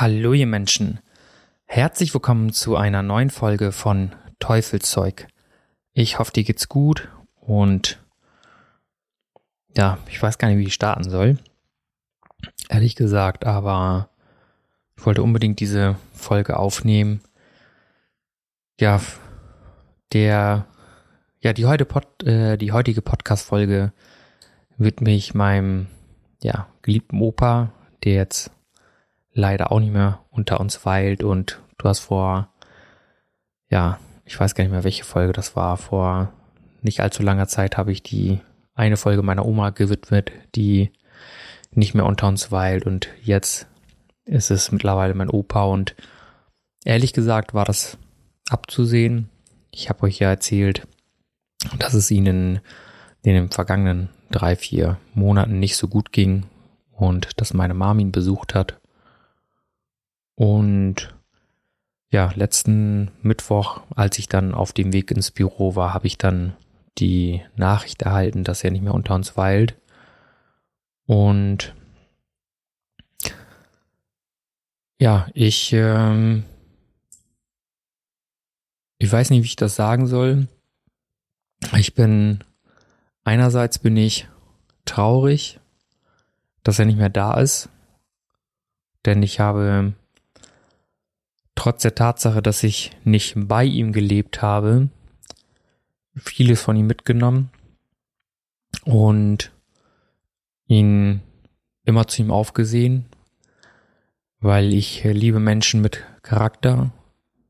Hallo ihr Menschen. Herzlich willkommen zu einer neuen Folge von Teufelszeug. Ich hoffe, dir geht's gut und ja, ich weiß gar nicht, wie ich starten soll. Ehrlich gesagt, aber ich wollte unbedingt diese Folge aufnehmen. Ja, der, ja, die, heute Pod, äh, die heutige Podcast-Folge widme ich meinem, ja, geliebten Opa, der jetzt leider auch nicht mehr unter uns weilt. Und du hast vor, ja, ich weiß gar nicht mehr, welche Folge das war, vor nicht allzu langer Zeit habe ich die eine Folge meiner Oma gewidmet, die nicht mehr unter uns weilt. Und jetzt ist es mittlerweile mein Opa. Und ehrlich gesagt war das abzusehen. Ich habe euch ja erzählt, dass es ihnen in den vergangenen drei, vier Monaten nicht so gut ging und dass meine Mom ihn besucht hat und ja, letzten Mittwoch, als ich dann auf dem Weg ins Büro war, habe ich dann die Nachricht erhalten, dass er nicht mehr unter uns weilt. Und ja, ich, ähm, ich weiß nicht, wie ich das sagen soll. Ich bin, einerseits bin ich traurig, dass er nicht mehr da ist, denn ich habe trotz der Tatsache, dass ich nicht bei ihm gelebt habe, vieles von ihm mitgenommen und ihn immer zu ihm aufgesehen, weil ich liebe Menschen mit Charakter.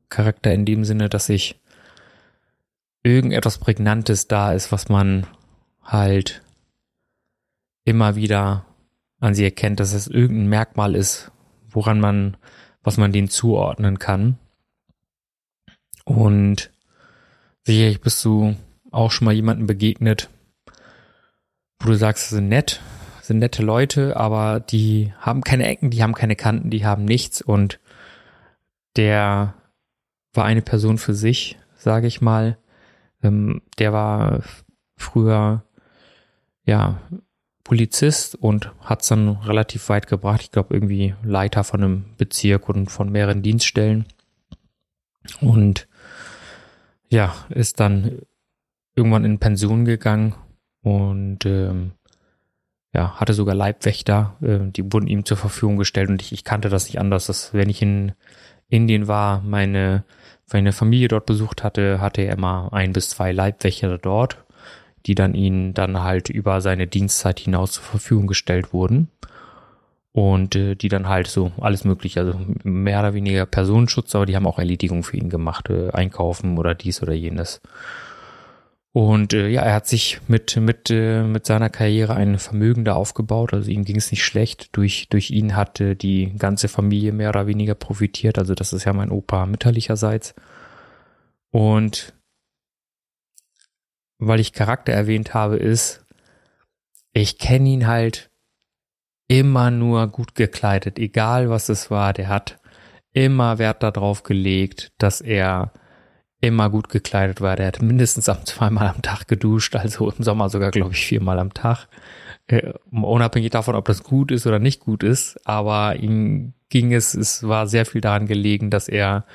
Charakter in dem Sinne, dass ich irgendetwas Prägnantes da ist, was man halt immer wieder an sie erkennt, dass es irgendein Merkmal ist, woran man was man denen zuordnen kann. Und sicherlich bist du auch schon mal jemanden begegnet, wo du sagst, sie sind nett, sind nette Leute, aber die haben keine Ecken, die haben keine Kanten, die haben nichts und der war eine Person für sich, sage ich mal. Ähm, der war früher ja Polizist und hat es dann relativ weit gebracht. Ich glaube, irgendwie Leiter von einem Bezirk und von mehreren Dienststellen. Und ja, ist dann irgendwann in Pension gegangen und ähm, ja, hatte sogar Leibwächter, äh, die wurden ihm zur Verfügung gestellt und ich, ich kannte das nicht anders, dass wenn ich in Indien war, meine, meine Familie dort besucht hatte, hatte er immer ein bis zwei Leibwächter dort die dann ihnen dann halt über seine Dienstzeit hinaus zur Verfügung gestellt wurden. Und äh, die dann halt so alles mögliche, also mehr oder weniger Personenschutz, aber die haben auch Erledigung für ihn gemacht, äh, einkaufen oder dies oder jenes. Und äh, ja, er hat sich mit mit äh, mit seiner Karriere ein Vermögen da aufgebaut. Also ihm ging es nicht schlecht. Durch durch ihn hatte die ganze Familie mehr oder weniger profitiert. Also das ist ja mein Opa mütterlicherseits. Und weil ich Charakter erwähnt habe, ist, ich kenne ihn halt immer nur gut gekleidet, egal was es war. Der hat immer Wert darauf gelegt, dass er immer gut gekleidet war. Der hat mindestens zweimal am Tag geduscht, also im Sommer sogar, glaube ich, viermal am Tag. Äh, unabhängig davon, ob das gut ist oder nicht gut ist, aber ihm ging es, es war sehr viel daran gelegen, dass er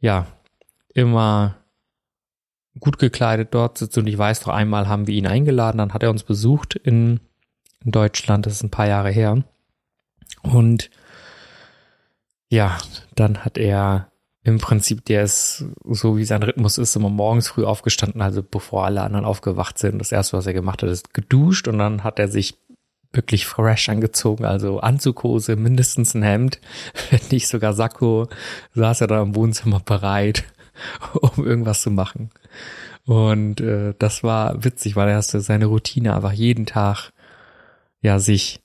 ja immer gut gekleidet dort sitzt und ich weiß noch einmal haben wir ihn eingeladen, dann hat er uns besucht in, in Deutschland, das ist ein paar Jahre her. Und ja, dann hat er im Prinzip, der ist, so wie sein Rhythmus ist, immer morgens früh aufgestanden, also bevor alle anderen aufgewacht sind. Das erste, was er gemacht hat, ist geduscht und dann hat er sich wirklich fresh angezogen, also Anzughose, mindestens ein Hemd, wenn nicht sogar Sakko, saß er da im Wohnzimmer bereit, um irgendwas zu machen. Und äh, das war witzig, weil er hatte seine Routine einfach jeden Tag ja sich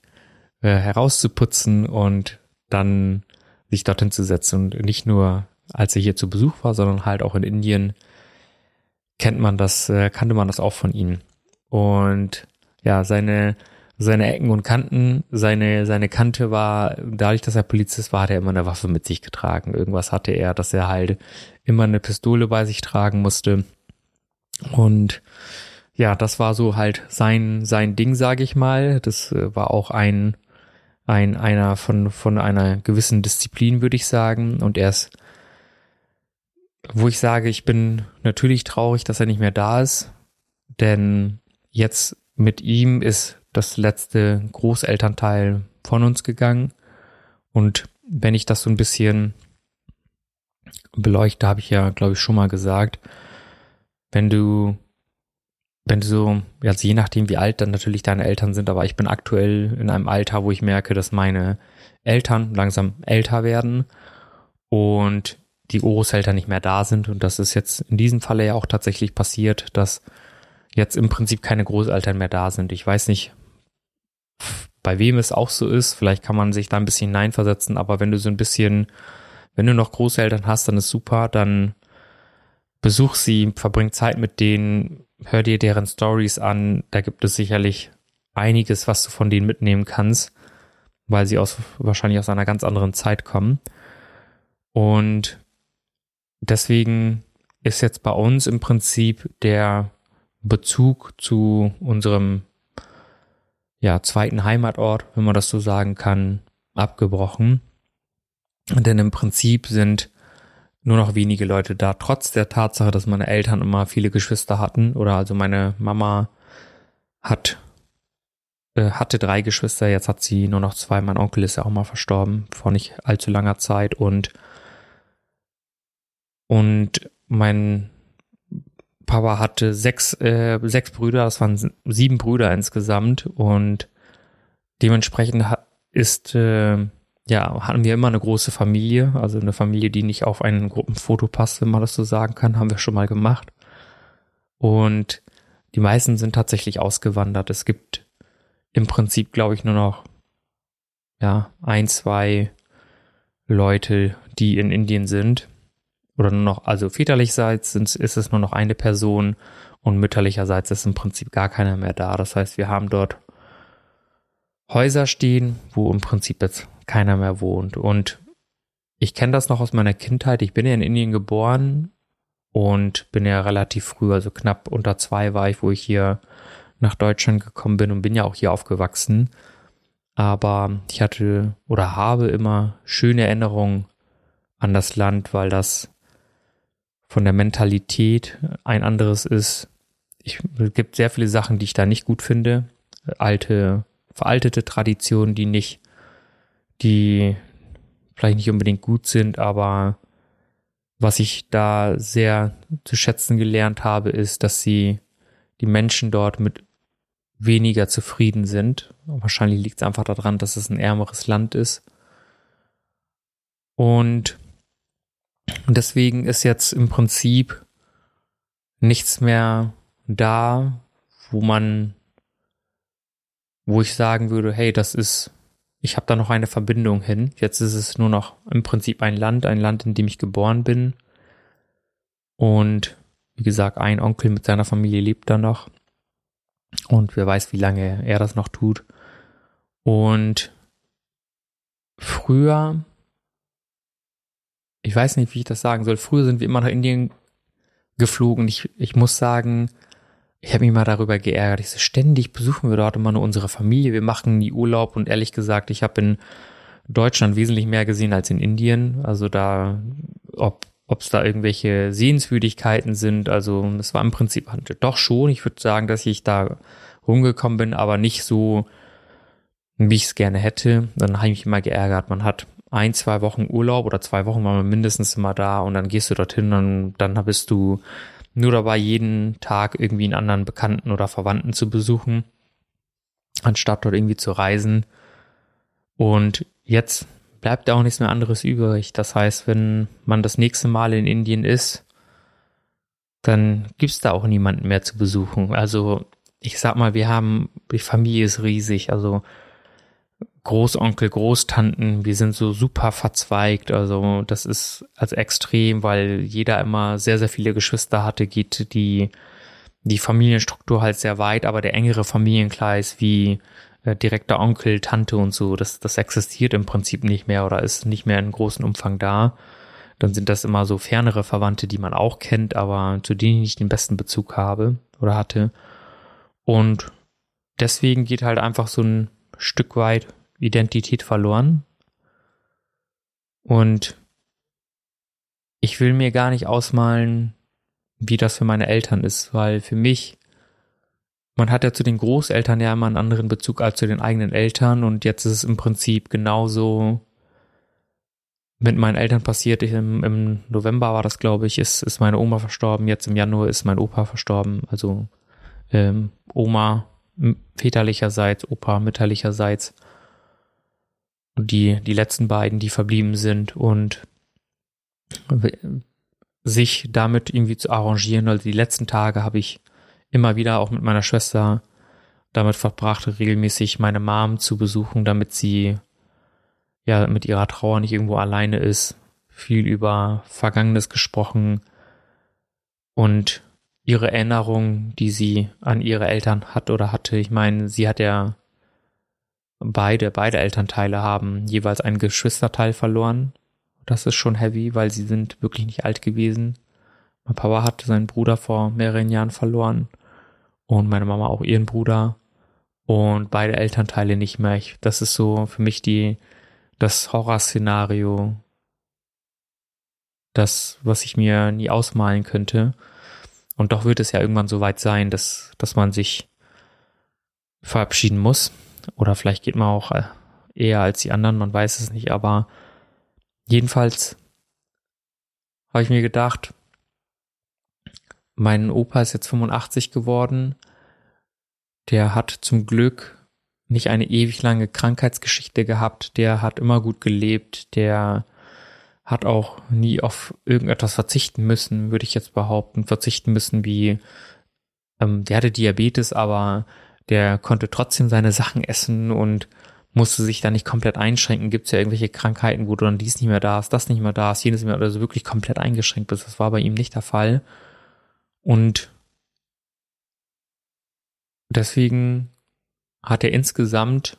äh, herauszuputzen und dann sich dorthin zu setzen und nicht nur als er hier zu Besuch war, sondern halt auch in Indien kennt man das, äh, kannte man das auch von ihm. Und ja, seine seine Ecken und Kanten, seine, seine Kante war, dadurch, dass er Polizist war, hat er immer eine Waffe mit sich getragen. Irgendwas hatte er, dass er halt immer eine Pistole bei sich tragen musste. Und ja, das war so halt sein, sein Ding, sage ich mal. Das äh, war auch ein, ein einer von von einer gewissen Disziplin, würde ich sagen. Und er ist, wo ich sage, ich bin natürlich traurig, dass er nicht mehr da ist, denn jetzt mit ihm ist das letzte Großelternteil von uns gegangen. Und wenn ich das so ein bisschen beleuchte, habe ich ja, glaube ich, schon mal gesagt, wenn du, wenn du so, also je nachdem, wie alt dann natürlich deine Eltern sind, aber ich bin aktuell in einem Alter, wo ich merke, dass meine Eltern langsam älter werden und die Großeltern nicht mehr da sind. Und das ist jetzt in diesem Falle ja auch tatsächlich passiert, dass jetzt im Prinzip keine Großeltern mehr da sind. Ich weiß nicht, bei wem es auch so ist. Vielleicht kann man sich da ein bisschen hineinversetzen, aber wenn du so ein bisschen, wenn du noch Großeltern hast, dann ist super, dann besuch sie, verbring Zeit mit denen, hör dir deren Stories an. Da gibt es sicherlich einiges, was du von denen mitnehmen kannst, weil sie aus, wahrscheinlich aus einer ganz anderen Zeit kommen. Und deswegen ist jetzt bei uns im Prinzip der Bezug zu unserem ja, zweiten Heimatort, wenn man das so sagen kann, abgebrochen. Denn im Prinzip sind nur noch wenige Leute da, trotz der Tatsache, dass meine Eltern immer viele Geschwister hatten. Oder also meine Mama hat äh, hatte drei Geschwister, jetzt hat sie nur noch zwei. Mein Onkel ist ja auch mal verstorben vor nicht allzu langer Zeit und und mein Papa hatte sechs, äh, sechs Brüder, das waren sieben Brüder insgesamt und dementsprechend ist, äh, ja, hatten wir immer eine große Familie, also eine Familie, die nicht auf ein Gruppenfoto passt, wenn man das so sagen kann, haben wir schon mal gemacht. Und die meisten sind tatsächlich ausgewandert. Es gibt im Prinzip, glaube ich, nur noch, ja, ein, zwei Leute, die in Indien sind oder nur noch, also väterlichseits ist es nur noch eine Person und mütterlicherseits ist im Prinzip gar keiner mehr da. Das heißt, wir haben dort Häuser stehen, wo im Prinzip jetzt keiner mehr wohnt. Und ich kenne das noch aus meiner Kindheit. Ich bin ja in Indien geboren und bin ja relativ früh, also knapp unter zwei war ich, wo ich hier nach Deutschland gekommen bin und bin ja auch hier aufgewachsen. Aber ich hatte oder habe immer schöne Erinnerungen an das Land, weil das von der Mentalität ein anderes ist. Ich, es gibt sehr viele Sachen, die ich da nicht gut finde. Alte, veraltete Traditionen, die nicht, die vielleicht nicht unbedingt gut sind, aber was ich da sehr zu schätzen gelernt habe, ist, dass sie die Menschen dort mit weniger zufrieden sind. Wahrscheinlich liegt es einfach daran, dass es ein ärmeres Land ist. Und und deswegen ist jetzt im Prinzip nichts mehr da, wo man, wo ich sagen würde, hey, das ist, ich habe da noch eine Verbindung hin. Jetzt ist es nur noch im Prinzip ein Land, ein Land, in dem ich geboren bin. Und wie gesagt, ein Onkel mit seiner Familie lebt da noch. Und wer weiß, wie lange er das noch tut. Und früher ich weiß nicht, wie ich das sagen soll. Früher sind wir immer nach Indien geflogen. Ich, ich muss sagen, ich habe mich mal darüber geärgert. Ich so, ständig besuchen wir dort immer nur unsere Familie. Wir machen nie Urlaub und ehrlich gesagt, ich habe in Deutschland wesentlich mehr gesehen als in Indien. Also da, ob es da irgendwelche Sehenswürdigkeiten sind. Also es war im Prinzip doch schon. Ich würde sagen, dass ich da rumgekommen bin, aber nicht so, wie ich es gerne hätte. Dann habe ich mich immer geärgert. Man hat ein, zwei Wochen Urlaub oder zwei Wochen waren wir mindestens immer da und dann gehst du dorthin und dann bist du nur dabei, jeden Tag irgendwie einen anderen Bekannten oder Verwandten zu besuchen, anstatt dort irgendwie zu reisen. Und jetzt bleibt auch nichts mehr anderes übrig. Das heißt, wenn man das nächste Mal in Indien ist, dann gibt's da auch niemanden mehr zu besuchen. Also ich sag mal, wir haben, die Familie ist riesig, also Großonkel, Großtanten, wir sind so super verzweigt. Also das ist also extrem, weil jeder immer sehr, sehr viele Geschwister hatte, geht die, die Familienstruktur halt sehr weit, aber der engere Familienkreis wie äh, direkter Onkel, Tante und so, das, das existiert im Prinzip nicht mehr oder ist nicht mehr in großem Umfang da. Dann sind das immer so fernere Verwandte, die man auch kennt, aber zu denen ich den besten Bezug habe oder hatte. Und deswegen geht halt einfach so ein Stück weit Identität verloren. Und ich will mir gar nicht ausmalen, wie das für meine Eltern ist, weil für mich, man hat ja zu den Großeltern ja immer einen anderen Bezug als zu den eigenen Eltern und jetzt ist es im Prinzip genauso mit meinen Eltern passiert. Im, Im November war das, glaube ich, ist, ist meine Oma verstorben. Jetzt im Januar ist mein Opa verstorben. Also ähm, Oma väterlicherseits, Opa mütterlicherseits. Die, die letzten beiden, die verblieben sind und sich damit irgendwie zu arrangieren. Also die letzten Tage habe ich immer wieder auch mit meiner Schwester damit verbracht, regelmäßig meine Mom zu besuchen, damit sie ja mit ihrer Trauer nicht irgendwo alleine ist. Viel über Vergangenes gesprochen und ihre Erinnerungen, die sie an ihre Eltern hat oder hatte. Ich meine, sie hat ja beide, beide Elternteile haben jeweils einen Geschwisterteil verloren. Das ist schon heavy, weil sie sind wirklich nicht alt gewesen. Mein Papa hat seinen Bruder vor mehreren Jahren verloren und meine Mama auch ihren Bruder und beide Elternteile nicht mehr. Ich, das ist so für mich die, das Horrorszenario, das, was ich mir nie ausmalen könnte. Und doch wird es ja irgendwann so weit sein, dass, dass man sich verabschieden muss. Oder vielleicht geht man auch äh, eher als die anderen, man weiß es nicht. Aber jedenfalls habe ich mir gedacht, mein Opa ist jetzt 85 geworden. Der hat zum Glück nicht eine ewig lange Krankheitsgeschichte gehabt. Der hat immer gut gelebt. Der hat auch nie auf irgendetwas verzichten müssen, würde ich jetzt behaupten. Verzichten müssen wie, ähm, der hatte Diabetes, aber der konnte trotzdem seine Sachen essen und musste sich da nicht komplett einschränken. Gibt es ja irgendwelche Krankheiten, wo du dann dies nicht mehr da ist, das nicht mehr da ist, jenes nicht mehr, also wirklich komplett eingeschränkt bist. Das war bei ihm nicht der Fall. Und deswegen hat er insgesamt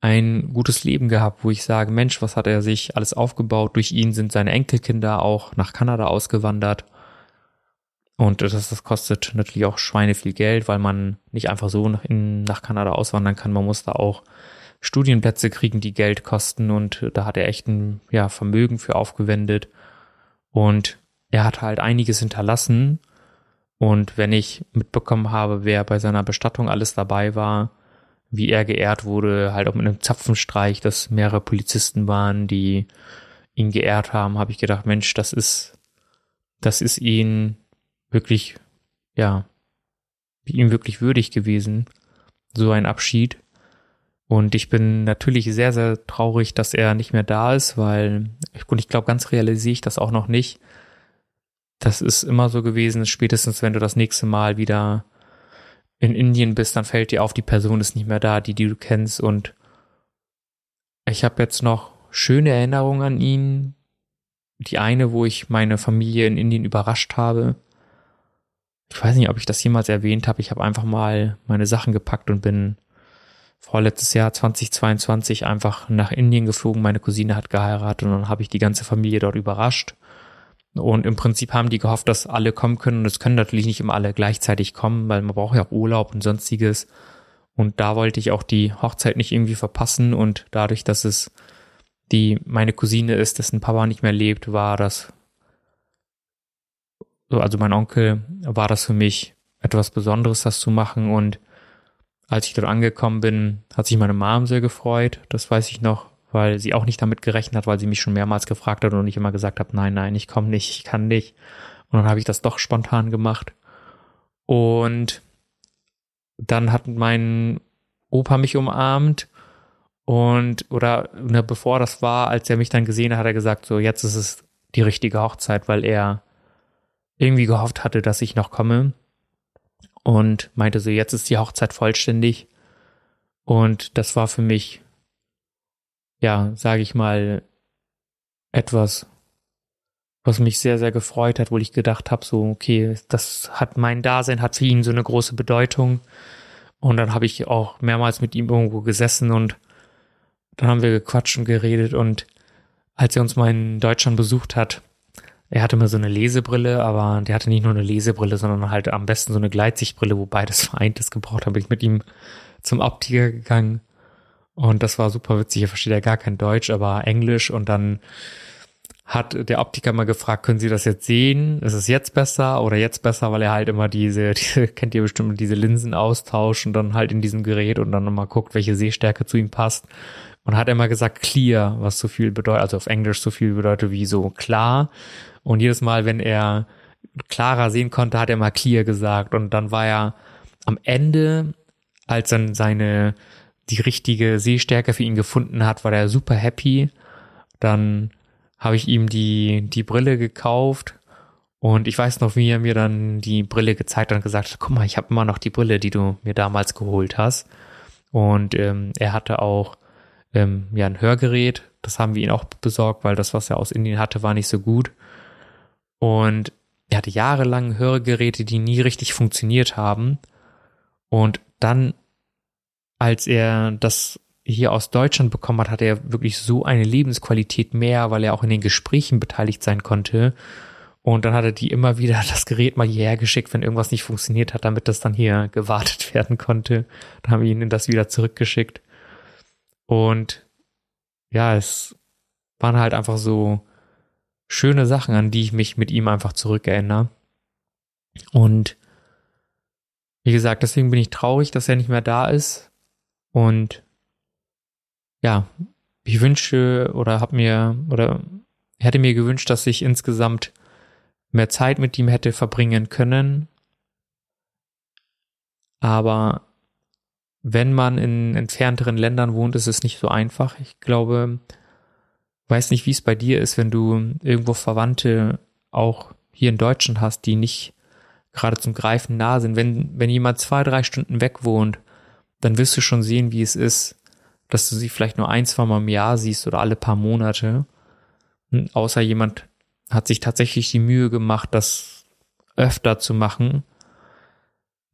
ein gutes Leben gehabt, wo ich sage, Mensch, was hat er sich alles aufgebaut? Durch ihn sind seine Enkelkinder auch nach Kanada ausgewandert. Und das, das kostet natürlich auch Schweine viel Geld, weil man nicht einfach so nach, in, nach Kanada auswandern kann. Man muss da auch Studienplätze kriegen, die Geld kosten. Und da hat er echt ein ja, Vermögen für aufgewendet. Und er hat halt einiges hinterlassen. Und wenn ich mitbekommen habe, wer bei seiner Bestattung alles dabei war, wie er geehrt wurde, halt auch mit einem Zapfenstreich, dass mehrere Polizisten waren, die ihn geehrt haben, habe ich gedacht, Mensch, das ist, das ist ihn wirklich, ja, ihm wirklich würdig gewesen, so ein Abschied. Und ich bin natürlich sehr, sehr traurig, dass er nicht mehr da ist, weil, und ich glaube, ganz realisiere ich das auch noch nicht. Das ist immer so gewesen, spätestens wenn du das nächste Mal wieder in Indien bist, dann fällt dir auf, die Person ist nicht mehr da, die, die du kennst. Und ich habe jetzt noch schöne Erinnerungen an ihn. Die eine, wo ich meine Familie in Indien überrascht habe. Ich weiß nicht, ob ich das jemals erwähnt habe. Ich habe einfach mal meine Sachen gepackt und bin vorletztes Jahr 2022 einfach nach Indien geflogen. Meine Cousine hat geheiratet und dann habe ich die ganze Familie dort überrascht. Und im Prinzip haben die gehofft, dass alle kommen können. Und es können natürlich nicht immer alle gleichzeitig kommen, weil man braucht ja auch Urlaub und sonstiges. Und da wollte ich auch die Hochzeit nicht irgendwie verpassen. Und dadurch, dass es die meine Cousine ist, dessen Papa nicht mehr lebt, war das, also mein Onkel, war das für mich etwas Besonderes, das zu machen. Und als ich dort angekommen bin, hat sich meine Mom sehr gefreut. Das weiß ich noch, weil sie auch nicht damit gerechnet hat, weil sie mich schon mehrmals gefragt hat und ich immer gesagt habe, nein, nein, ich komme nicht, ich kann nicht. Und dann habe ich das doch spontan gemacht. Und dann hat mein Opa mich umarmt und oder ne, bevor das war, als er mich dann gesehen hat, hat er gesagt, so jetzt ist es die richtige Hochzeit, weil er irgendwie gehofft hatte, dass ich noch komme und meinte so, jetzt ist die Hochzeit vollständig. Und das war für mich ja, sage ich mal, etwas, was mich sehr, sehr gefreut hat, wo ich gedacht habe, so, okay, das hat mein Dasein, hat für ihn so eine große Bedeutung. Und dann habe ich auch mehrmals mit ihm irgendwo gesessen und dann haben wir gequatscht und geredet und als er uns mal in Deutschland besucht hat, er hatte mal so eine Lesebrille, aber der hatte nicht nur eine Lesebrille, sondern halt am besten so eine Gleitsichtbrille, wo beides vereint ist gebraucht, habe ich mit ihm zum Optiker gegangen Und das war super witzig. Er versteht ja gar kein Deutsch, aber Englisch. Und dann hat der Optiker mal gefragt, können Sie das jetzt sehen? Ist es jetzt besser oder jetzt besser? Weil er halt immer diese, diese kennt ihr bestimmt, diese Linsen austauscht und dann halt in diesem Gerät und dann nochmal guckt, welche Sehstärke zu ihm passt. Und hat immer gesagt clear, was so viel bedeutet, also auf Englisch so viel bedeutet wie so klar. Und jedes Mal, wenn er klarer sehen konnte, hat er mal clear gesagt. Und dann war er am Ende, als dann seine, die richtige Sehstärke für ihn gefunden hat, war er super happy. Dann habe ich ihm die, die Brille gekauft und ich weiß noch, wie er mir dann die Brille gezeigt hat und gesagt hat, guck mal, ich habe immer noch die Brille, die du mir damals geholt hast. Und ähm, er hatte auch ähm, ja ein Hörgerät, das haben wir ihn auch besorgt, weil das, was er aus Indien hatte, war nicht so gut. Und er hatte jahrelang Hörgeräte, die nie richtig funktioniert haben. Und dann, als er das hier aus Deutschland bekommen hat, hatte er wirklich so eine Lebensqualität mehr, weil er auch in den Gesprächen beteiligt sein konnte. Und dann hat er die immer wieder das Gerät mal hierher geschickt, wenn irgendwas nicht funktioniert hat, damit das dann hier gewartet werden konnte. Dann haben wir ihnen das wieder zurückgeschickt. Und ja, es waren halt einfach so schöne Sachen, an die ich mich mit ihm einfach zurückerinnere. Und wie gesagt, deswegen bin ich traurig, dass er nicht mehr da ist. Und ja, ich wünsche oder habe mir oder hätte mir gewünscht, dass ich insgesamt mehr Zeit mit ihm hätte verbringen können. Aber wenn man in entfernteren Ländern wohnt, ist es nicht so einfach. Ich glaube, weiß nicht, wie es bei dir ist, wenn du irgendwo Verwandte auch hier in Deutschland hast, die nicht gerade zum Greifen nah sind. Wenn, wenn jemand zwei, drei Stunden weg wohnt, dann wirst du schon sehen, wie es ist, dass du sie vielleicht nur ein, zwei Mal im Jahr siehst oder alle paar Monate. Und außer jemand hat sich tatsächlich die Mühe gemacht, das öfter zu machen,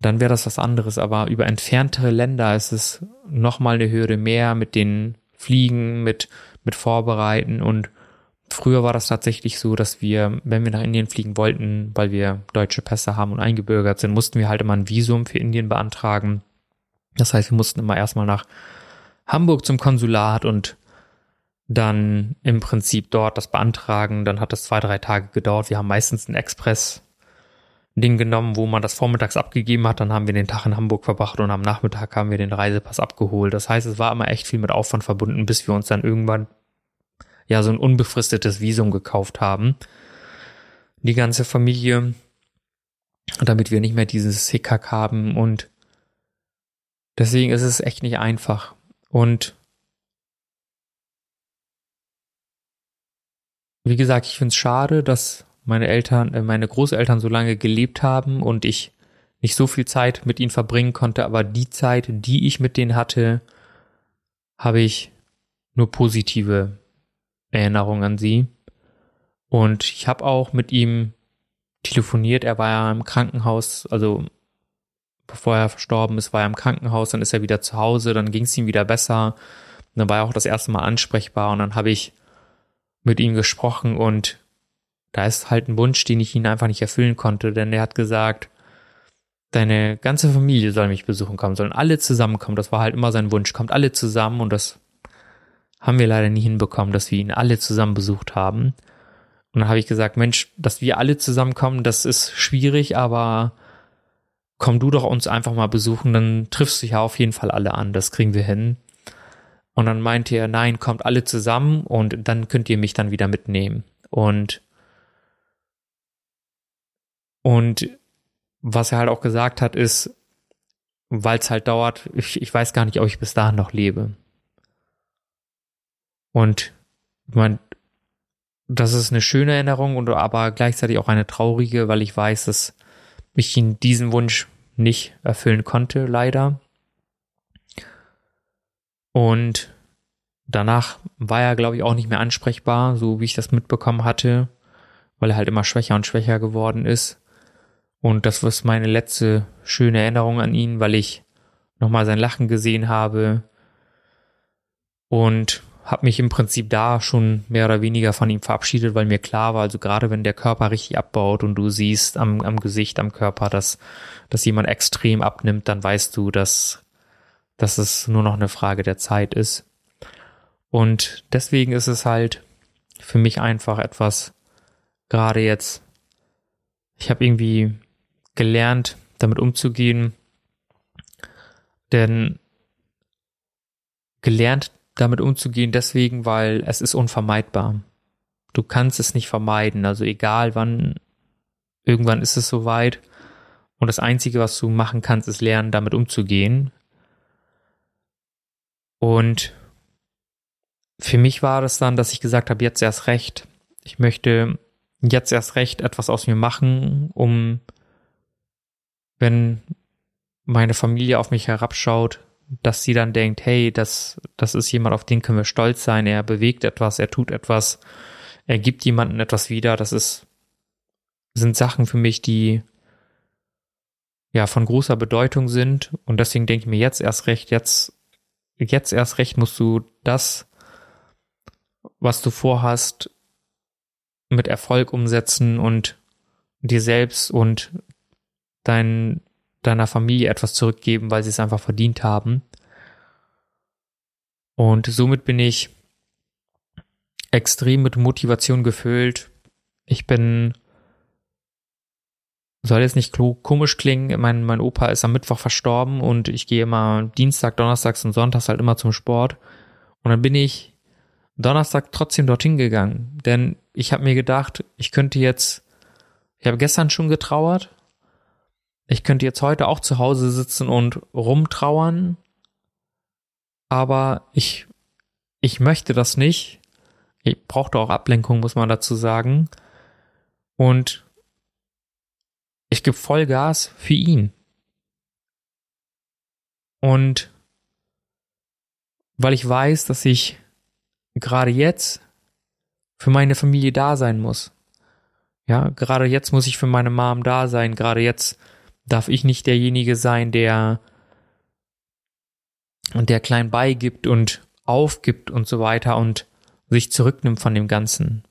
dann wäre das was anderes. Aber über entferntere Länder ist es nochmal eine Hürde mehr mit den Fliegen, mit, mit Vorbereiten und früher war das tatsächlich so, dass wir, wenn wir nach Indien fliegen wollten, weil wir deutsche Pässe haben und eingebürgert sind, mussten wir halt immer ein Visum für Indien beantragen. Das heißt, wir mussten immer erstmal nach Hamburg zum Konsulat und dann im Prinzip dort das beantragen. Dann hat das zwei, drei Tage gedauert. Wir haben meistens ein Express-Ding genommen, wo man das vormittags abgegeben hat. Dann haben wir den Tag in Hamburg verbracht und am Nachmittag haben wir den Reisepass abgeholt. Das heißt, es war immer echt viel mit Aufwand verbunden, bis wir uns dann irgendwann ja so ein unbefristetes Visum gekauft haben. Die ganze Familie, damit wir nicht mehr dieses Hickhack haben und deswegen ist es echt nicht einfach. Und wie gesagt, ich finde es schade, dass meine Eltern, äh, meine Großeltern so lange gelebt haben und ich nicht so viel Zeit mit ihnen verbringen konnte, aber die Zeit, die ich mit denen hatte, habe ich nur positive Erinnerungen an sie. Und ich habe auch mit ihm telefoniert. Er war ja im Krankenhaus, also bevor er verstorben ist, war er im Krankenhaus, dann ist er wieder zu Hause, dann ging es ihm wieder besser. Und dann war er auch das erste Mal ansprechbar und dann habe ich mit ihm gesprochen und da ist halt ein Wunsch, den ich ihn einfach nicht erfüllen konnte, denn er hat gesagt, deine ganze Familie soll mich besuchen kommen, sollen alle zusammenkommen. Das war halt immer sein Wunsch, kommt alle zusammen und das haben wir leider nie hinbekommen, dass wir ihn alle zusammen besucht haben. Und dann habe ich gesagt, Mensch, dass wir alle zusammenkommen, das ist schwierig, aber komm du doch uns einfach mal besuchen, dann triffst du ja auf jeden Fall alle an, das kriegen wir hin. Und dann meinte er, nein, kommt alle zusammen und dann könnt ihr mich dann wieder mitnehmen. Und, und was er halt auch gesagt hat, ist, weil es halt dauert, ich, ich weiß gar nicht, ob ich bis dahin noch lebe. Und ich meine, das ist eine schöne Erinnerung und aber gleichzeitig auch eine traurige, weil ich weiß, dass ich ihn diesen Wunsch nicht erfüllen konnte, leider. Und danach war er, glaube ich, auch nicht mehr ansprechbar, so wie ich das mitbekommen hatte, weil er halt immer schwächer und schwächer geworden ist. Und das war meine letzte schöne Erinnerung an ihn, weil ich nochmal sein Lachen gesehen habe und habe mich im Prinzip da schon mehr oder weniger von ihm verabschiedet, weil mir klar war, also gerade wenn der Körper richtig abbaut und du siehst am, am Gesicht, am Körper, dass, dass jemand extrem abnimmt, dann weißt du, dass dass es nur noch eine Frage der Zeit ist. Und deswegen ist es halt für mich einfach etwas, gerade jetzt, ich habe irgendwie gelernt, damit umzugehen, denn gelernt damit umzugehen deswegen, weil es ist unvermeidbar. Du kannst es nicht vermeiden, also egal wann, irgendwann ist es soweit und das Einzige, was du machen kannst, ist lernen, damit umzugehen. Und für mich war das dann, dass ich gesagt habe, jetzt erst recht. Ich möchte jetzt erst recht etwas aus mir machen, um, wenn meine Familie auf mich herabschaut, dass sie dann denkt, hey, das, das ist jemand, auf den können wir stolz sein. Er bewegt etwas, er tut etwas, er gibt jemandem etwas wieder. Das ist, sind Sachen für mich, die ja von großer Bedeutung sind. Und deswegen denke ich mir jetzt erst recht, jetzt, jetzt erst recht musst du das, was du vorhast, mit Erfolg umsetzen und dir selbst und dein, deiner Familie etwas zurückgeben, weil sie es einfach verdient haben. Und somit bin ich extrem mit Motivation gefüllt. Ich bin, soll jetzt nicht komisch klingen, mein, mein Opa ist am Mittwoch verstorben und ich gehe immer Dienstag, Donnerstags und Sonntags halt immer zum Sport. Und dann bin ich Donnerstag trotzdem dorthin gegangen, denn ich habe mir gedacht, ich könnte jetzt, ich habe gestern schon getrauert, ich könnte jetzt heute auch zu Hause sitzen und rumtrauern, aber ich, ich möchte das nicht. Ich brauchte auch Ablenkung, muss man dazu sagen. Und ich gebe Vollgas für ihn. Und weil ich weiß, dass ich gerade jetzt für meine Familie da sein muss. Ja, gerade jetzt muss ich für meine Mom da sein. Gerade jetzt darf ich nicht derjenige sein, der und der klein beigibt und aufgibt und so weiter und sich zurücknimmt von dem Ganzen.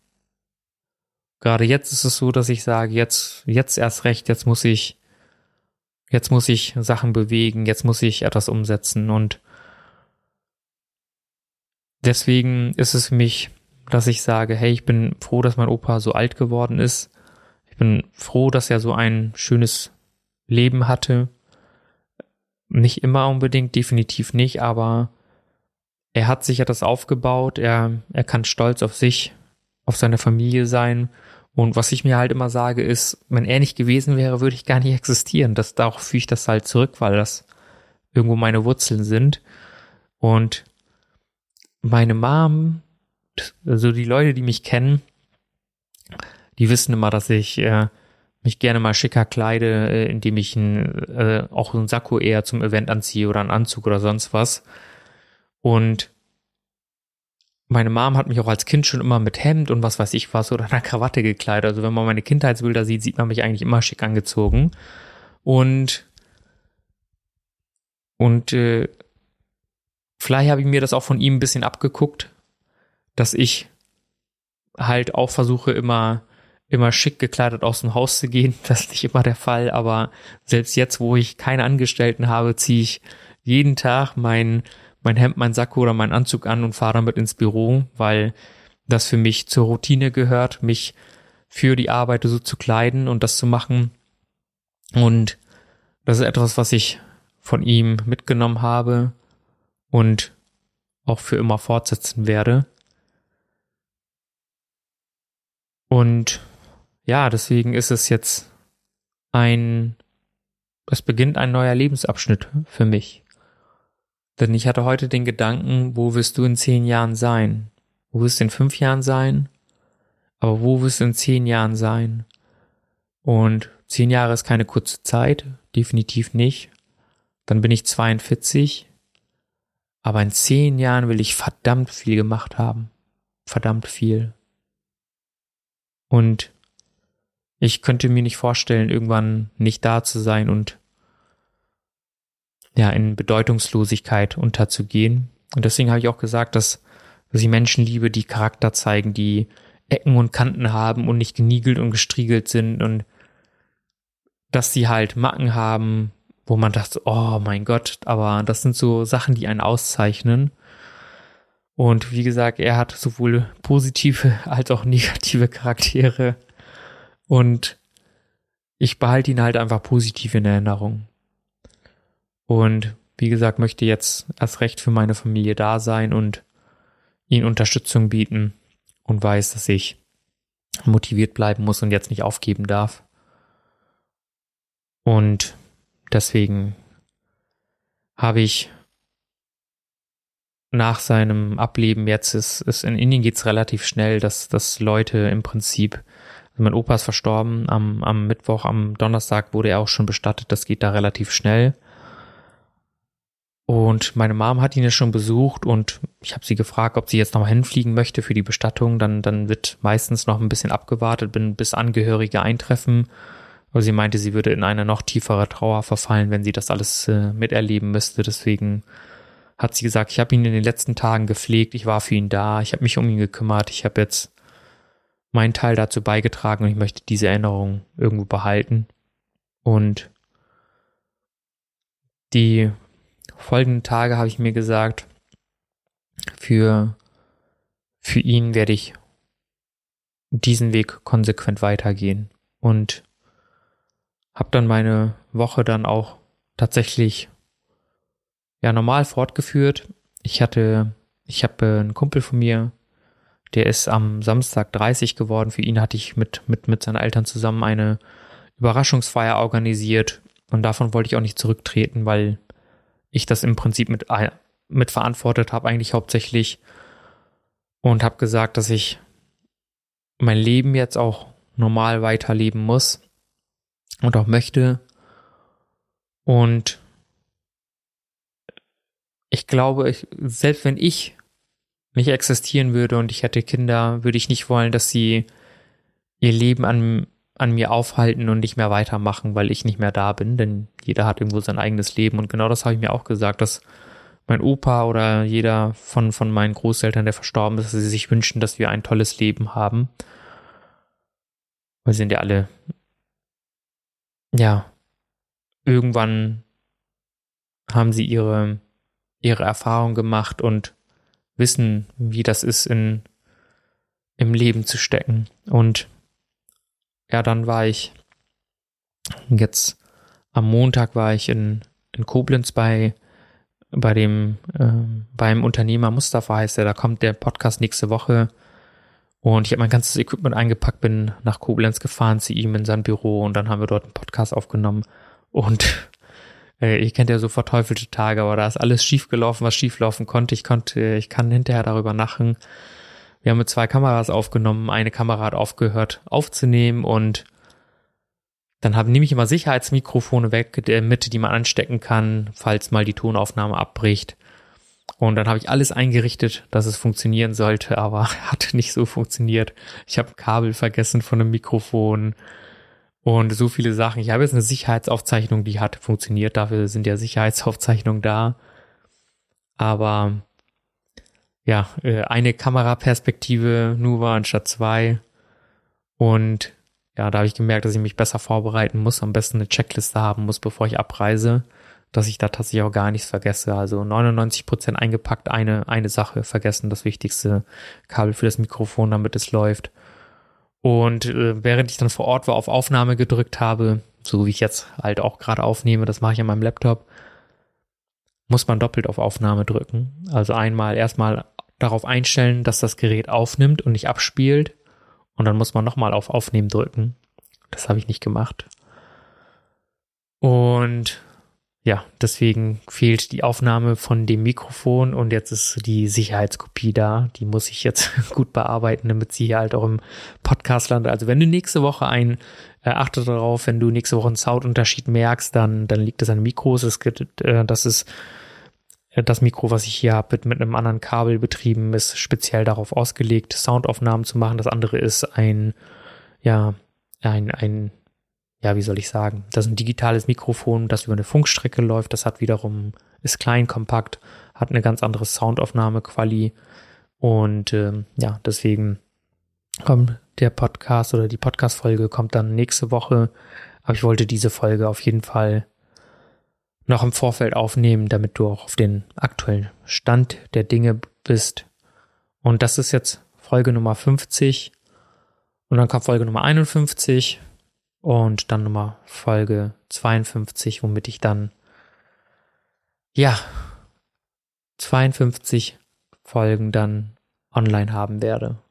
Gerade jetzt ist es so, dass ich sage, jetzt, jetzt erst recht, jetzt muss ich, jetzt muss ich Sachen bewegen, jetzt muss ich etwas umsetzen und deswegen ist es für mich, dass ich sage, hey, ich bin froh, dass mein Opa so alt geworden ist. Ich bin froh, dass er so ein schönes Leben hatte. Nicht immer unbedingt, definitiv nicht, aber er hat sich etwas aufgebaut, er, er kann stolz auf sich, auf seine Familie sein. Und was ich mir halt immer sage, ist, wenn er nicht gewesen wäre, würde ich gar nicht existieren. Das, darauf führe ich das halt zurück, weil das irgendwo meine Wurzeln sind. Und meine Mom, also die Leute, die mich kennen, die wissen immer, dass ich äh, mich gerne mal schicker kleide, äh, indem ich ein, äh, auch einen Sakko eher zum Event anziehe oder einen Anzug oder sonst was. Und meine Mom hat mich auch als Kind schon immer mit Hemd und was weiß ich was oder einer Krawatte gekleidet. Also wenn man meine Kindheitsbilder sieht, sieht man mich eigentlich immer schick angezogen. Und und äh, Vielleicht habe ich mir das auch von ihm ein bisschen abgeguckt, dass ich halt auch versuche, immer, immer schick gekleidet aus dem Haus zu gehen. Das ist nicht immer der Fall, aber selbst jetzt, wo ich keine Angestellten habe, ziehe ich jeden Tag mein, mein Hemd, mein Sakko oder meinen Anzug an und fahre damit ins Büro, weil das für mich zur Routine gehört, mich für die Arbeit so zu kleiden und das zu machen. Und das ist etwas, was ich von ihm mitgenommen habe und auch für immer fortsetzen werde. Und ja, deswegen ist es jetzt ein, es beginnt ein neuer Lebensabschnitt für mich. Denn ich hatte heute den Gedanken, wo wirst du in zehn Jahren sein? Wo wirst du in fünf Jahren sein? Aber wo wirst du in zehn Jahren sein? Und zehn Jahre ist keine kurze Zeit, definitiv nicht. Dann bin ich 42 aber in zehn Jahren will ich verdammt viel gemacht haben. Verdammt viel. Und ich könnte mir nicht vorstellen, irgendwann nicht da zu sein und ja, in Bedeutungslosigkeit unterzugehen. Und deswegen habe ich auch gesagt, dass, dass ich Menschen liebe, die Charakter zeigen, die Ecken und Kanten haben und nicht geniegelt und gestriegelt sind und dass sie halt Macken haben wo man dachte, oh mein Gott, aber das sind so Sachen, die einen auszeichnen. Und wie gesagt, er hat sowohl positive als auch negative Charaktere. Und ich behalte ihn halt einfach positiv in Erinnerung. Und wie gesagt, möchte jetzt erst recht für meine Familie da sein und ihnen Unterstützung bieten und weiß, dass ich motiviert bleiben muss und jetzt nicht aufgeben darf. Und deswegen habe ich nach seinem Ableben jetzt ist, ist in Indien geht's relativ schnell, dass, dass Leute im Prinzip, also mein Opa ist verstorben, am, am Mittwoch, am Donnerstag wurde er auch schon bestattet, das geht da relativ schnell. Und meine Mom hat ihn ja schon besucht und ich habe sie gefragt, ob sie jetzt nochmal hinfliegen möchte für die Bestattung. Dann, dann wird meistens noch ein bisschen abgewartet, bis Angehörige eintreffen. Aber sie meinte, sie würde in eine noch tiefere Trauer verfallen, wenn sie das alles äh, miterleben müsste. Deswegen hat sie gesagt, ich habe ihn in den letzten Tagen gepflegt, ich war für ihn da, ich habe mich um ihn gekümmert, ich habe jetzt meinen Teil dazu beigetragen und ich möchte diese Erinnerung irgendwo behalten. Und die folgenden Tage habe ich mir gesagt, für, für ihn werde ich diesen Weg konsequent weitergehen und habe dann meine Woche dann auch tatsächlich ja normal fortgeführt. Ich hatte, ich habe äh, einen Kumpel von mir, der ist am Samstag 30 geworden. Für ihn hatte ich mit, mit, mit seinen Eltern zusammen eine Überraschungsfeier organisiert und davon wollte ich auch nicht zurücktreten, weil ich das im Prinzip mit, mit verantwortet habe, eigentlich hauptsächlich. Und habe gesagt, dass ich mein Leben jetzt auch normal weiterleben muss und auch möchte. Und ich glaube, ich, selbst wenn ich nicht existieren würde und ich hätte Kinder, würde ich nicht wollen, dass sie ihr Leben an an mir aufhalten und nicht mehr weitermachen, weil ich nicht mehr da bin, denn jeder hat irgendwo sein eigenes Leben und genau das habe ich mir auch gesagt, dass mein Opa oder jeder von, von meinen Großeltern, der verstorben ist, dass sie sich wünschen, dass wir ein tolles Leben haben. Wir sind ja alle, ja, irgendwann haben sie ihre, ihre Erfahrung gemacht und wissen, wie das ist, in, im Leben zu stecken. Und ja, dann war ich jetzt am Montag war ich in, in Koblenz bei bei dem äh, beim Unternehmer Mustafa heißt er, da kommt der Podcast nächste Woche und ich habe mein ganzes Equipment eingepackt, bin nach Koblenz gefahren zu ihm in sein Büro und dann haben wir dort einen Podcast aufgenommen und äh, ihr kennt ja so verteufelte Tage, aber da ist alles schief gelaufen, was schief laufen konnte. Ich konnte, ich kann hinterher darüber lachen, wir haben mit zwei Kameras aufgenommen. Eine Kamera hat aufgehört aufzunehmen und dann haben ich immer Sicherheitsmikrofone weg, der Mitte, die man anstecken kann, falls mal die Tonaufnahme abbricht. Und dann habe ich alles eingerichtet, dass es funktionieren sollte, aber hat nicht so funktioniert. Ich habe Kabel vergessen von einem Mikrofon und so viele Sachen. Ich habe jetzt eine Sicherheitsaufzeichnung, die hat funktioniert. Dafür sind ja Sicherheitsaufzeichnungen da. Aber ja, äh, eine Kameraperspektive nur war anstatt zwei. Und ja, da habe ich gemerkt, dass ich mich besser vorbereiten muss, am besten eine Checkliste haben muss, bevor ich abreise, dass ich da tatsächlich auch gar nichts vergesse. Also 99 Prozent eingepackt, eine, eine Sache vergessen, das wichtigste Kabel für das Mikrofon, damit es läuft. Und äh, während ich dann vor Ort war, auf Aufnahme gedrückt habe, so wie ich jetzt halt auch gerade aufnehme, das mache ich an meinem Laptop, muss man doppelt auf Aufnahme drücken. Also einmal erstmal darauf einstellen, dass das Gerät aufnimmt und nicht abspielt. Und dann muss man nochmal auf Aufnehmen drücken. Das habe ich nicht gemacht. Und ja, deswegen fehlt die Aufnahme von dem Mikrofon und jetzt ist die Sicherheitskopie da. Die muss ich jetzt gut bearbeiten, damit sie hier halt auch im Podcast landet. Also wenn du nächste Woche ein, äh, achte darauf, wenn du nächste Woche einen Soundunterschied merkst, dann, dann liegt es an Mikros. Es gibt, äh, das ist das Mikro, was ich hier habe, wird mit einem anderen Kabel betrieben, ist speziell darauf ausgelegt, Soundaufnahmen zu machen. Das andere ist ein, ja, ein, ein, ja, wie soll ich sagen, das ist ein digitales Mikrofon, das über eine Funkstrecke läuft. Das hat wiederum, ist klein, kompakt, hat eine ganz andere Soundaufnahme-Quali. Und ähm, ja, deswegen kommt der Podcast oder die Podcast-Folge kommt dann nächste Woche. Aber ich wollte diese Folge auf jeden Fall noch im Vorfeld aufnehmen, damit du auch auf den aktuellen Stand der Dinge bist. Und das ist jetzt Folge Nummer 50. Und dann kommt Folge Nummer 51 und dann Nummer Folge 52, womit ich dann, ja, 52 Folgen dann online haben werde.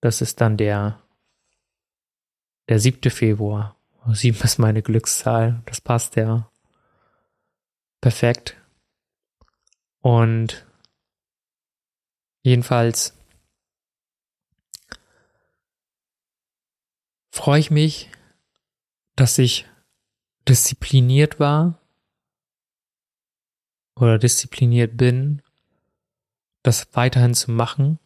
Das ist dann der, der 7. Februar. 7 ist meine Glückszahl. Das passt ja. Perfekt. Und jedenfalls freue ich mich, dass ich diszipliniert war oder diszipliniert bin, das weiterhin zu machen.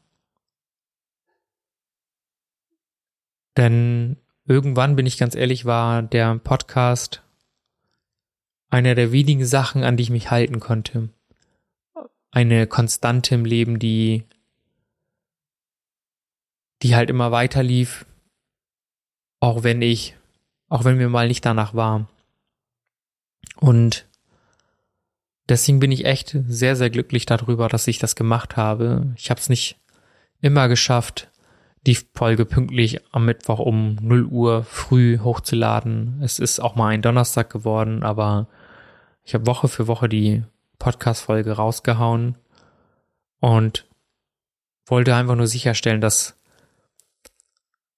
Denn irgendwann, bin ich ganz ehrlich, war der Podcast einer der wenigen Sachen, an die ich mich halten konnte. Eine Konstante im Leben, die, die halt immer weiter lief, auch wenn ich, auch wenn mir mal nicht danach war. Und deswegen bin ich echt sehr, sehr glücklich darüber, dass ich das gemacht habe. Ich habe es nicht immer geschafft, die Folge pünktlich am Mittwoch um 0 Uhr früh hochzuladen. Es ist auch mal ein Donnerstag geworden, aber ich habe Woche für Woche die Podcast-Folge rausgehauen und wollte einfach nur sicherstellen, dass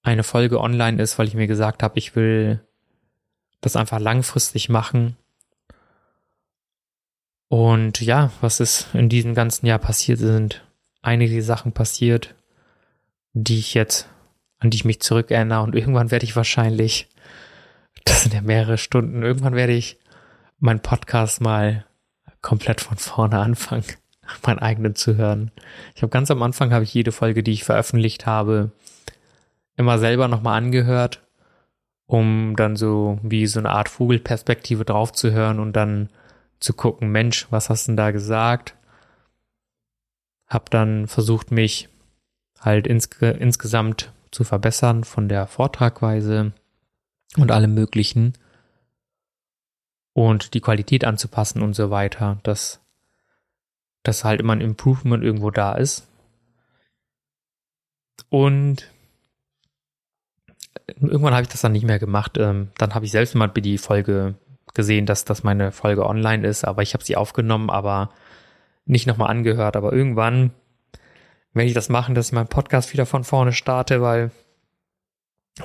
eine Folge online ist, weil ich mir gesagt habe, ich will das einfach langfristig machen. Und ja, was ist in diesem ganzen Jahr passiert, sind einige Sachen passiert, die ich jetzt, an die ich mich zurückerinnere und irgendwann werde ich wahrscheinlich, das sind ja mehrere Stunden, irgendwann werde ich meinen Podcast mal komplett von vorne anfangen, meinen eigenen zu hören. Ich habe ganz am Anfang habe ich jede Folge, die ich veröffentlicht habe, immer selber nochmal angehört, um dann so wie so eine Art Vogelperspektive drauf zu hören und dann zu gucken, Mensch, was hast du denn da gesagt? Hab dann versucht, mich halt insge insgesamt zu verbessern von der Vortragweise und allem möglichen und die Qualität anzupassen und so weiter, dass, dass halt immer ein Improvement irgendwo da ist. Und irgendwann habe ich das dann nicht mehr gemacht. Ähm, dann habe ich selbst mal die Folge gesehen, dass das meine Folge online ist, aber ich habe sie aufgenommen, aber nicht nochmal angehört. Aber irgendwann werde ich das machen, dass ich meinen Podcast wieder von vorne starte, weil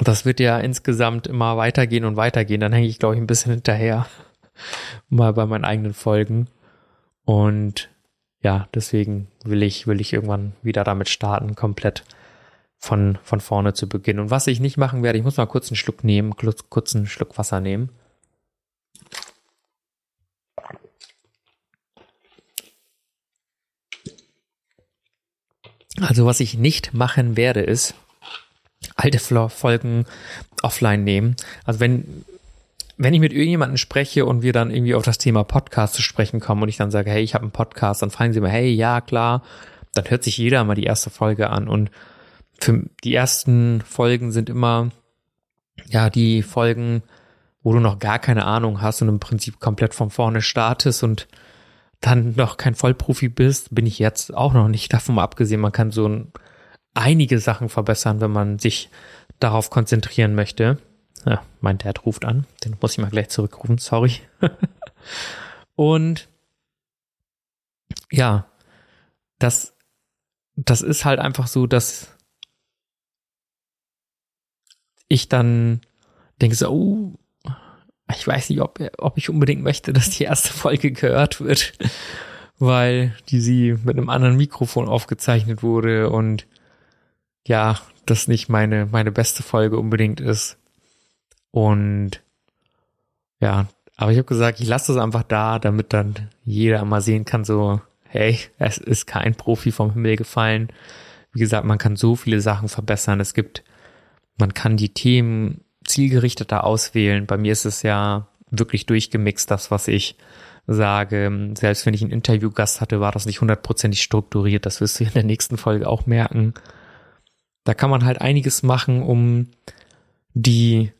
das wird ja insgesamt immer weitergehen und weitergehen. Dann hänge ich, glaube ich, ein bisschen hinterher. mal bei meinen eigenen Folgen. Und ja, deswegen will ich, will ich irgendwann wieder damit starten, komplett von, von vorne zu beginnen. Und was ich nicht machen werde, ich muss mal kurz einen Schluck nehmen, kurz, kurz einen Schluck Wasser nehmen. Also was ich nicht machen werde, ist alte Folgen offline nehmen. Also wenn, wenn ich mit irgendjemandem spreche und wir dann irgendwie auf das Thema Podcast zu sprechen kommen und ich dann sage, hey, ich habe einen Podcast, dann fragen sie mir, hey, ja, klar, dann hört sich jeder mal die erste Folge an und für die ersten Folgen sind immer ja die Folgen, wo du noch gar keine Ahnung hast und im Prinzip komplett von vorne startest und dann noch kein Vollprofi bist, bin ich jetzt auch noch nicht davon abgesehen. Man kann so einige Sachen verbessern, wenn man sich darauf konzentrieren möchte. Ja, mein Dad ruft an, den muss ich mal gleich zurückrufen, sorry. und ja, das, das ist halt einfach so, dass ich dann denke so, oh, ich weiß nicht, ob, ob ich unbedingt möchte, dass die erste Folge gehört wird, weil die sie mit einem anderen Mikrofon aufgezeichnet wurde und ja, das nicht meine, meine beste Folge unbedingt ist. Und ja, aber ich habe gesagt, ich lasse das einfach da, damit dann jeder mal sehen kann, so, hey, es ist kein Profi vom Himmel gefallen. Wie gesagt, man kann so viele Sachen verbessern. Es gibt, man kann die Themen zielgerichteter auswählen. Bei mir ist es ja wirklich durchgemixt, das, was ich sage. Selbst wenn ich einen Interviewgast hatte, war das nicht hundertprozentig strukturiert. Das wirst du in der nächsten Folge auch merken. Da kann man halt einiges machen, um die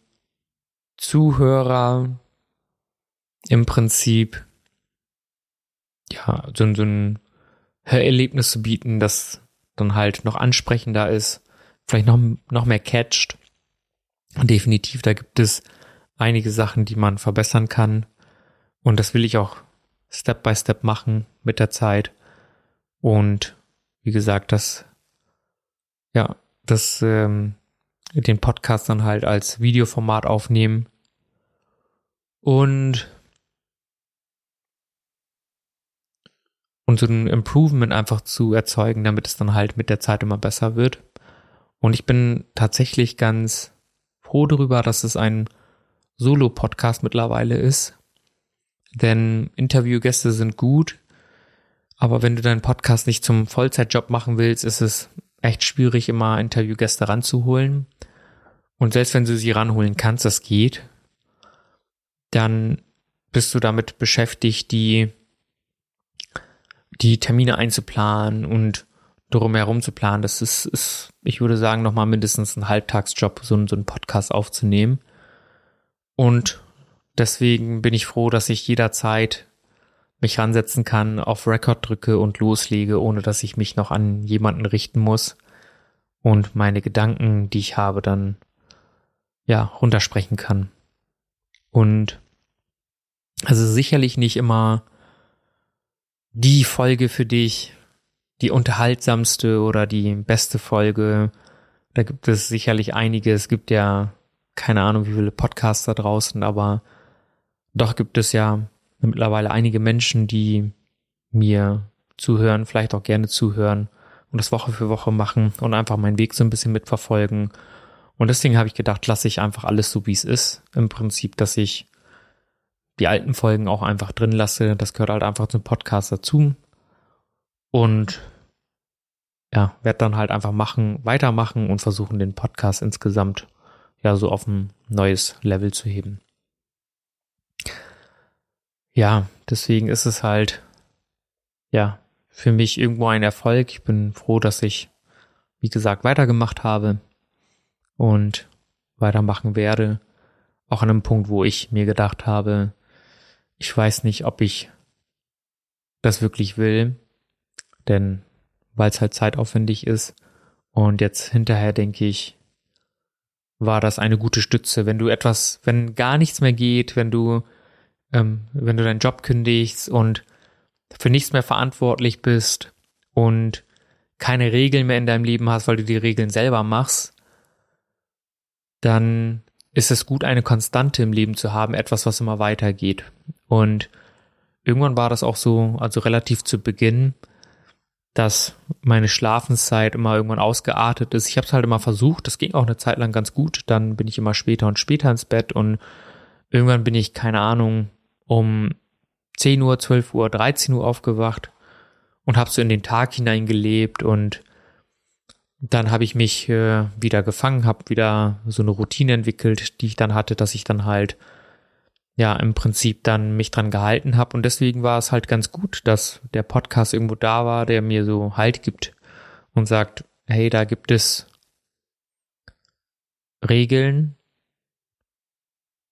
Zuhörer im Prinzip ja so, so ein Hörerlebnis zu bieten, das dann halt noch ansprechender ist, vielleicht noch, noch mehr catcht. Definitiv, da gibt es einige Sachen, die man verbessern kann. Und das will ich auch Step by Step machen mit der Zeit. Und wie gesagt, das, ja, das, ähm, den Podcast dann halt als Videoformat aufnehmen. Und und so ein Improvement einfach zu erzeugen, damit es dann halt mit der Zeit immer besser wird. Und ich bin tatsächlich ganz froh darüber, dass es ein Solo-Podcast mittlerweile ist. Denn Interviewgäste sind gut, aber wenn du deinen Podcast nicht zum Vollzeitjob machen willst, ist es echt schwierig, immer Interviewgäste ranzuholen. Und selbst wenn du sie ranholen kannst, das geht, dann bist du damit beschäftigt, die die Termine einzuplanen und drumherum zu planen. Das ist, ist ich würde sagen, nochmal mindestens ein Halbtagsjob, so, so einen Podcast aufzunehmen. Und deswegen bin ich froh, dass ich jederzeit mich ransetzen kann, auf Record drücke und loslege, ohne dass ich mich noch an jemanden richten muss und meine Gedanken, die ich habe, dann ja runtersprechen kann. Und also sicherlich nicht immer die Folge für dich, die unterhaltsamste oder die beste Folge. Da gibt es sicherlich einige. Es gibt ja keine Ahnung, wie viele Podcasts da draußen, aber doch gibt es ja mittlerweile einige Menschen, die mir zuhören, vielleicht auch gerne zuhören und das Woche für Woche machen und einfach meinen Weg so ein bisschen mitverfolgen. Und deswegen habe ich gedacht, lasse ich einfach alles so, wie es ist. Im Prinzip, dass ich die alten Folgen auch einfach drin lasse. Das gehört halt einfach zum Podcast dazu. Und ja, werde dann halt einfach machen, weitermachen und versuchen, den Podcast insgesamt ja so auf ein neues Level zu heben. Ja, deswegen ist es halt ja für mich irgendwo ein Erfolg. Ich bin froh, dass ich, wie gesagt, weitergemacht habe und weitermachen werde. Auch an einem Punkt, wo ich mir gedacht habe, ich weiß nicht, ob ich das wirklich will, denn weil es halt zeitaufwendig ist. Und jetzt hinterher denke ich, war das eine gute Stütze. Wenn du etwas, wenn gar nichts mehr geht, wenn du, ähm, wenn du deinen Job kündigst und für nichts mehr verantwortlich bist und keine Regeln mehr in deinem Leben hast, weil du die Regeln selber machst, dann ist es gut, eine Konstante im Leben zu haben, etwas, was immer weitergeht. Und irgendwann war das auch so, also relativ zu Beginn, dass meine Schlafenszeit immer irgendwann ausgeartet ist. Ich habe es halt immer versucht, das ging auch eine Zeit lang ganz gut. Dann bin ich immer später und später ins Bett und irgendwann bin ich, keine Ahnung, um 10 Uhr, 12 Uhr, 13 Uhr aufgewacht und habe so in den Tag hineingelebt und dann habe ich mich äh, wieder gefangen, habe wieder so eine Routine entwickelt, die ich dann hatte, dass ich dann halt ja im Prinzip dann mich dran gehalten habe und deswegen war es halt ganz gut, dass der Podcast irgendwo da war, der mir so Halt gibt und sagt, hey, da gibt es Regeln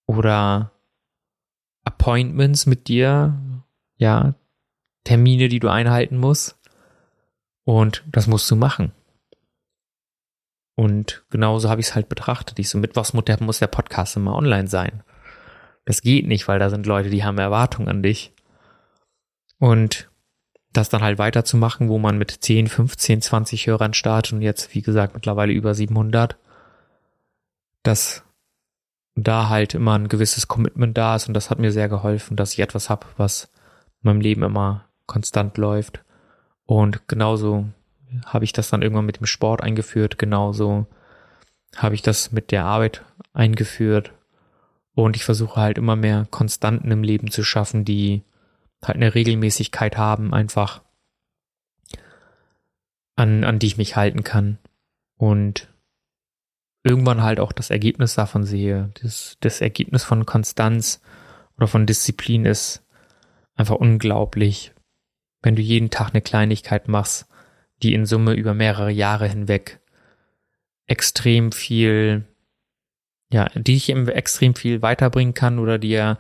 oder Appointments mit dir, ja, Termine, die du einhalten musst und das musst du machen. Und genauso habe ich es halt betrachtet. Ich so, mittwochs muss der Podcast immer online sein. Das geht nicht, weil da sind Leute, die haben Erwartungen an dich. Und das dann halt weiterzumachen, wo man mit 10, 15, 20 Hörern startet und jetzt, wie gesagt, mittlerweile über 700, dass da halt immer ein gewisses Commitment da ist und das hat mir sehr geholfen, dass ich etwas habe, was in meinem Leben immer konstant läuft. Und genauso habe ich das dann irgendwann mit dem Sport eingeführt, genauso habe ich das mit der Arbeit eingeführt und ich versuche halt immer mehr Konstanten im Leben zu schaffen, die halt eine Regelmäßigkeit haben, einfach an, an die ich mich halten kann und irgendwann halt auch das Ergebnis davon sehe. Das, das Ergebnis von Konstanz oder von Disziplin ist einfach unglaublich. Wenn du jeden Tag eine Kleinigkeit machst, die in Summe über mehrere Jahre hinweg extrem viel, ja, die dich extrem viel weiterbringen kann oder dir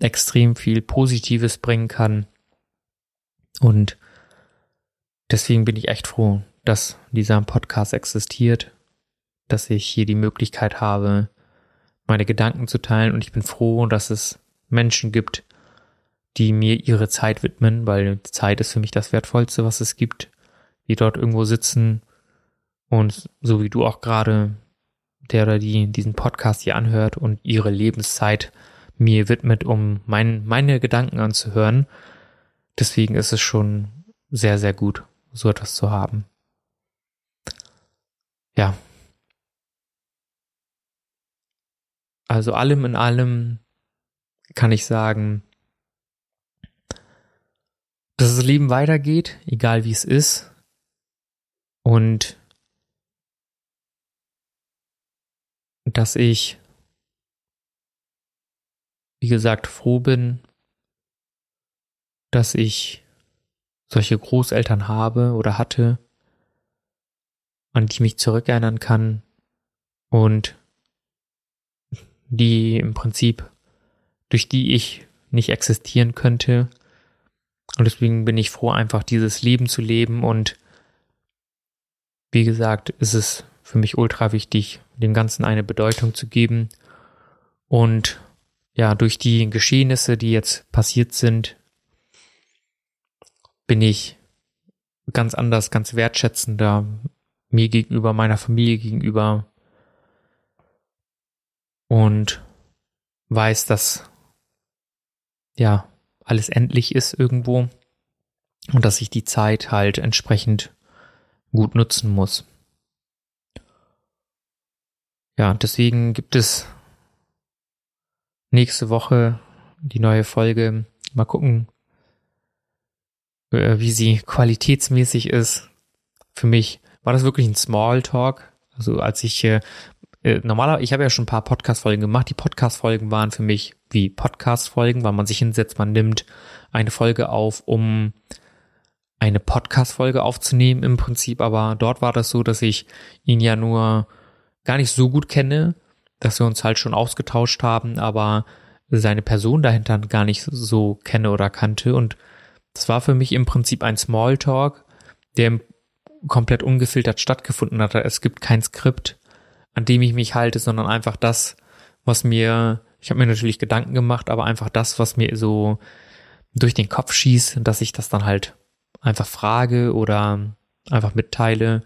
extrem viel Positives bringen kann. Und deswegen bin ich echt froh, dass dieser Podcast existiert, dass ich hier die Möglichkeit habe, meine Gedanken zu teilen und ich bin froh, dass es Menschen gibt, die mir ihre Zeit widmen, weil Zeit ist für mich das Wertvollste, was es gibt, die dort irgendwo sitzen und so wie du auch gerade, der oder die diesen Podcast hier anhört und ihre Lebenszeit mir widmet, um mein, meine Gedanken anzuhören. Deswegen ist es schon sehr, sehr gut, so etwas zu haben. Ja. Also allem in allem kann ich sagen, dass das Leben weitergeht, egal wie es ist. Und dass ich, wie gesagt, froh bin, dass ich solche Großeltern habe oder hatte, an die ich mich zurückerinnern kann und die im Prinzip, durch die ich nicht existieren könnte. Und deswegen bin ich froh, einfach dieses Leben zu leben und wie gesagt, ist es für mich ultra wichtig, dem Ganzen eine Bedeutung zu geben. Und ja, durch die Geschehnisse, die jetzt passiert sind, bin ich ganz anders, ganz wertschätzender mir gegenüber, meiner Familie gegenüber und weiß, dass ja alles endlich ist irgendwo und dass ich die Zeit halt entsprechend gut nutzen muss. Ja, deswegen gibt es nächste Woche die neue Folge. Mal gucken, äh, wie sie qualitätsmäßig ist. Für mich war das wirklich ein Smalltalk. Also als ich äh, äh normaler, ich habe ja schon ein paar Podcast-Folgen gemacht. Die Podcast-Folgen waren für mich wie Podcast-Folgen, weil man sich hinsetzt, man nimmt eine Folge auf, um eine Podcast-Folge aufzunehmen im Prinzip. Aber dort war das so, dass ich ihn ja nur gar nicht so gut kenne, dass wir uns halt schon ausgetauscht haben, aber seine Person dahinter gar nicht so kenne oder kannte. Und das war für mich im Prinzip ein Smalltalk, der komplett ungefiltert stattgefunden hat. Es gibt kein Skript, an dem ich mich halte, sondern einfach das, was mir, ich habe mir natürlich Gedanken gemacht, aber einfach das, was mir so durch den Kopf schießt, dass ich das dann halt einfach frage oder einfach mitteile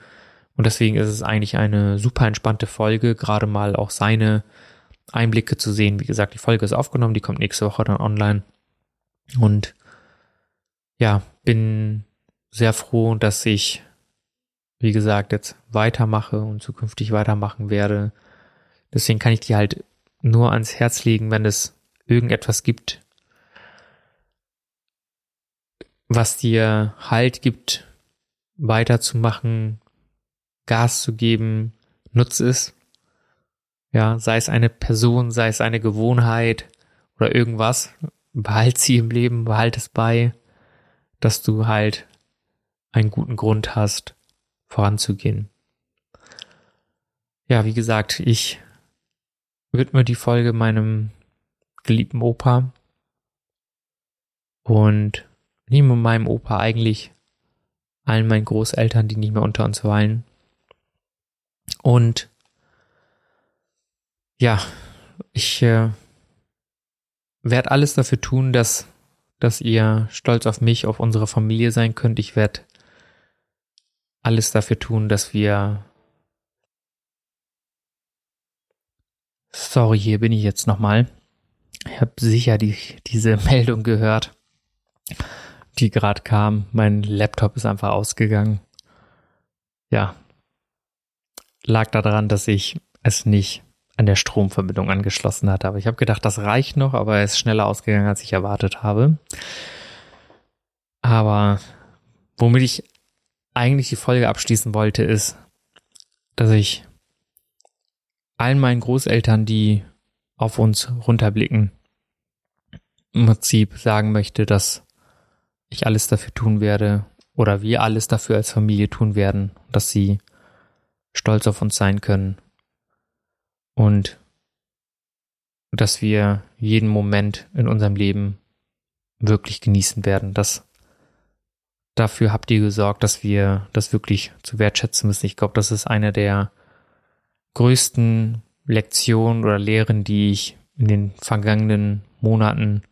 und deswegen ist es eigentlich eine super entspannte Folge, gerade mal auch seine Einblicke zu sehen. Wie gesagt, die Folge ist aufgenommen, die kommt nächste Woche dann online. Und ja, bin sehr froh, dass ich, wie gesagt, jetzt weitermache und zukünftig weitermachen werde. Deswegen kann ich dir halt nur ans Herz legen, wenn es irgendetwas gibt, was dir Halt gibt, weiterzumachen, Gas zu geben, nutze es. Ja, sei es eine Person, sei es eine Gewohnheit oder irgendwas, behalt sie im Leben, behalt es bei, dass du halt einen guten Grund hast, voranzugehen. Ja, wie gesagt, ich widme die Folge meinem geliebten Opa und nehme meinem Opa eigentlich allen meinen Großeltern, die nicht mehr unter uns weilen, und ja, ich äh, werde alles dafür tun, dass, dass ihr stolz auf mich, auf unsere Familie sein könnt. Ich werde alles dafür tun, dass wir. Sorry, hier bin ich jetzt nochmal. Ich habe sicher die, diese Meldung gehört, die gerade kam. Mein Laptop ist einfach ausgegangen. Ja, lag daran, dass ich es nicht an der Stromverbindung angeschlossen hatte. Aber ich habe gedacht, das reicht noch, aber er ist schneller ausgegangen, als ich erwartet habe. Aber womit ich eigentlich die Folge abschließen wollte, ist, dass ich allen meinen Großeltern, die auf uns runterblicken, im Prinzip sagen möchte, dass ich alles dafür tun werde oder wir alles dafür als Familie tun werden, dass sie stolz auf uns sein können. Und dass wir jeden Moment in unserem Leben wirklich genießen werden. Das dafür habt ihr gesorgt, dass wir das wirklich zu wertschätzen müssen. Ich glaube, das ist eine der größten Lektionen oder Lehren, die ich in den vergangenen Monaten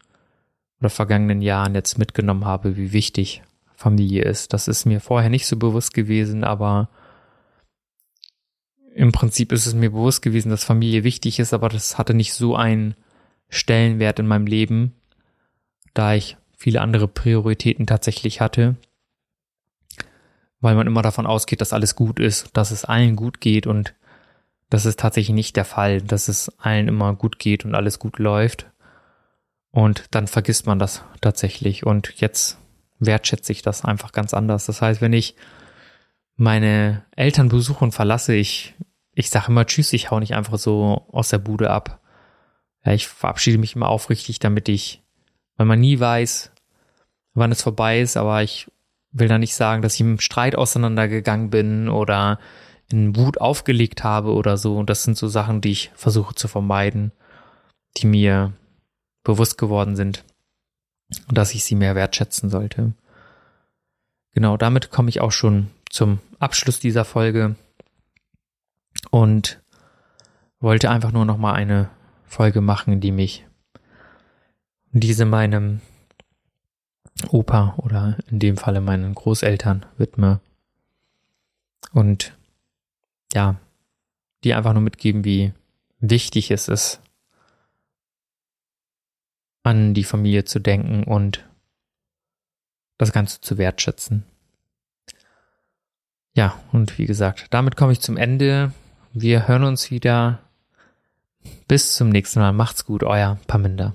oder vergangenen Jahren jetzt mitgenommen habe, wie wichtig Familie ist. Das ist mir vorher nicht so bewusst gewesen, aber im Prinzip ist es mir bewusst gewesen, dass Familie wichtig ist, aber das hatte nicht so einen Stellenwert in meinem Leben, da ich viele andere Prioritäten tatsächlich hatte, weil man immer davon ausgeht, dass alles gut ist, dass es allen gut geht und das ist tatsächlich nicht der Fall, dass es allen immer gut geht und alles gut läuft. Und dann vergisst man das tatsächlich. Und jetzt wertschätze ich das einfach ganz anders. Das heißt, wenn ich meine Eltern besuche und verlasse, ich, ich sage immer Tschüss, ich hau nicht einfach so aus der Bude ab. Ja, ich verabschiede mich immer aufrichtig, damit ich, weil man nie weiß, wann es vorbei ist, aber ich will da nicht sagen, dass ich im Streit auseinandergegangen bin oder in Wut aufgelegt habe oder so. Und das sind so Sachen, die ich versuche zu vermeiden, die mir bewusst geworden sind und dass ich sie mehr wertschätzen sollte. Genau, damit komme ich auch schon zum Abschluss dieser Folge und wollte einfach nur noch mal eine Folge machen, die mich diese meinem Opa oder in dem Falle meinen Großeltern widme und ja, die einfach nur mitgeben, wie wichtig es ist, an die Familie zu denken und das Ganze zu wertschätzen. Ja, und wie gesagt, damit komme ich zum Ende. Wir hören uns wieder. Bis zum nächsten Mal. Macht's gut, euer Paminda.